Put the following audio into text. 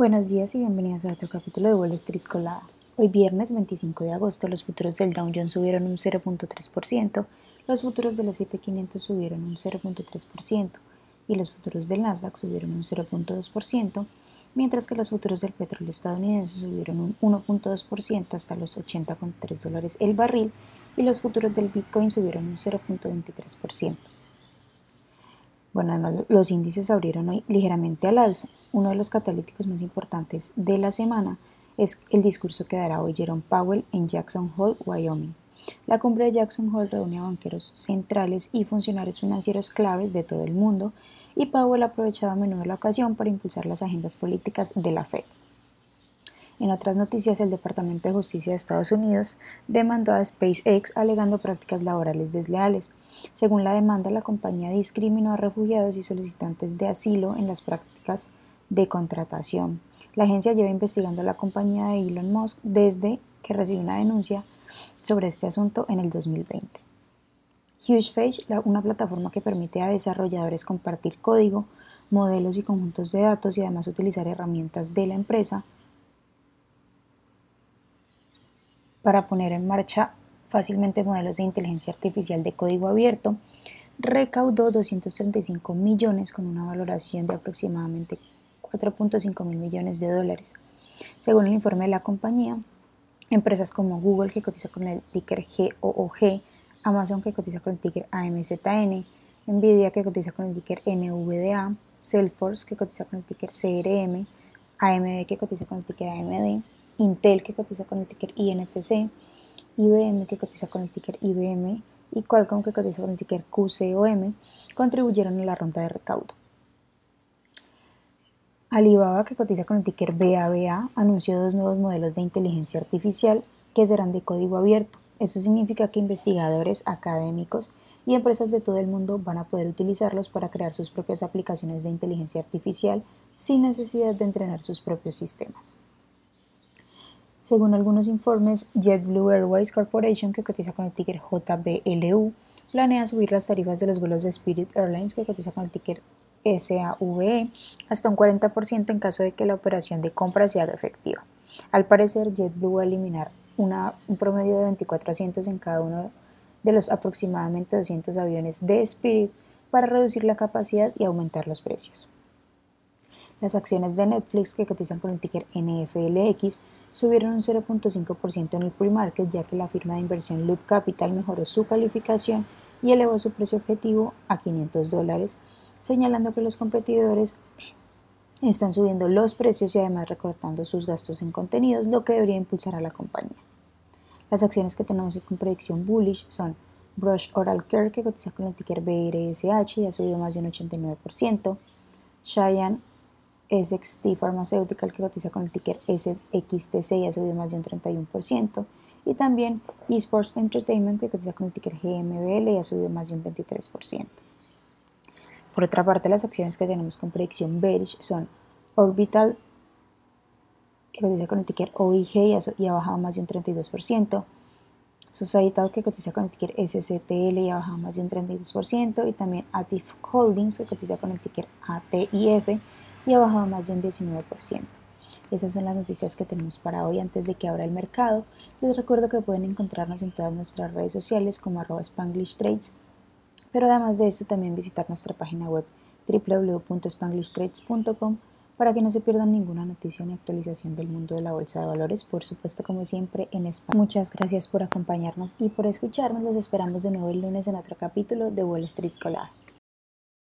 Buenos días y bienvenidos a otro capítulo de Wall Street Colada. Hoy viernes 25 de agosto los futuros del Dow Jones subieron un 0.3%, los futuros del S&P 500 subieron un 0.3% y los futuros del Nasdaq subieron un 0.2%, mientras que los futuros del petróleo estadounidense subieron un 1.2% hasta los 80,3 dólares el barril y los futuros del Bitcoin subieron un 0.23%. Bueno, además los índices abrieron hoy ligeramente al alza. Uno de los catalíticos más importantes de la semana es el discurso que dará hoy Jerome Powell en Jackson Hole, Wyoming. La cumbre de Jackson Hole reúne a banqueros centrales y funcionarios financieros claves de todo el mundo y Powell ha aprovechado a menudo la ocasión para impulsar las agendas políticas de la Fed. En otras noticias, el Departamento de Justicia de Estados Unidos demandó a SpaceX alegando prácticas laborales desleales. Según la demanda, la compañía discriminó a refugiados y solicitantes de asilo en las prácticas de contratación. La agencia lleva investigando a la compañía de Elon Musk desde que recibió una denuncia sobre este asunto en el 2020. HugeFage, una plataforma que permite a desarrolladores compartir código, modelos y conjuntos de datos y además utilizar herramientas de la empresa, para poner en marcha fácilmente modelos de inteligencia artificial de código abierto, recaudó 235 millones con una valoración de aproximadamente 4.5 mil millones de dólares. Según el informe de la compañía, empresas como Google, que cotiza con el ticker GOOG, Amazon, que cotiza con el ticker AMZN, Nvidia, que cotiza con el ticker NVDA, Salesforce, que cotiza con el ticker CRM, AMD, que cotiza con el ticker AMD, Intel que cotiza con el ticker INTC, IBM que cotiza con el ticker IBM y Qualcomm que cotiza con el ticker QCOM contribuyeron a la ronda de recaudo. Alibaba que cotiza con el ticker BABA anunció dos nuevos modelos de inteligencia artificial que serán de código abierto. Eso significa que investigadores, académicos y empresas de todo el mundo van a poder utilizarlos para crear sus propias aplicaciones de inteligencia artificial sin necesidad de entrenar sus propios sistemas. Según algunos informes, JetBlue Airways Corporation, que cotiza con el ticker JBLU, planea subir las tarifas de los vuelos de Spirit Airlines, que cotiza con el ticker SAVE, hasta un 40% en caso de que la operación de compra sea efectiva. Al parecer, JetBlue va a eliminar un promedio de 24 asientos en cada uno de los aproximadamente 200 aviones de Spirit para reducir la capacidad y aumentar los precios. Las acciones de Netflix que cotizan con el ticker NFLX subieron un 0.5% en el pre-market ya que la firma de inversión Loop Capital mejoró su calificación y elevó su precio objetivo a 500 dólares, señalando que los competidores están subiendo los precios y además recortando sus gastos en contenidos, lo que debería impulsar a la compañía. Las acciones que tenemos con predicción bullish son Brush Oral Care, que cotiza con el ticker BRSH y ha subido más de un 89%, Cheyenne SXT Pharmaceutical que cotiza con el ticker SXTC y ha subido más de un 31%, y también Esports Entertainment que cotiza con el ticker GMBL y ha subido más de un 23%. Por otra parte, las acciones que tenemos con predicción bearish son Orbital que cotiza con el ticker OIG y ha, bajado más de un 32%, Societal que cotiza con el ticker SCTL y ha bajado más de un 32%, y también Atif Holdings que cotiza con el ticker ATIF y ha bajado más de un 19%. Esas son las noticias que tenemos para hoy antes de que abra el mercado. Les recuerdo que pueden encontrarnos en todas nuestras redes sociales como arroba Spanglish Trades, pero además de eso también visitar nuestra página web www.spanglishtrades.com para que no se pierdan ninguna noticia ni actualización del mundo de la bolsa de valores, por supuesto como siempre en español. Muchas gracias por acompañarnos y por escucharnos. Les esperamos de nuevo el lunes en otro capítulo de Wall Street Colada.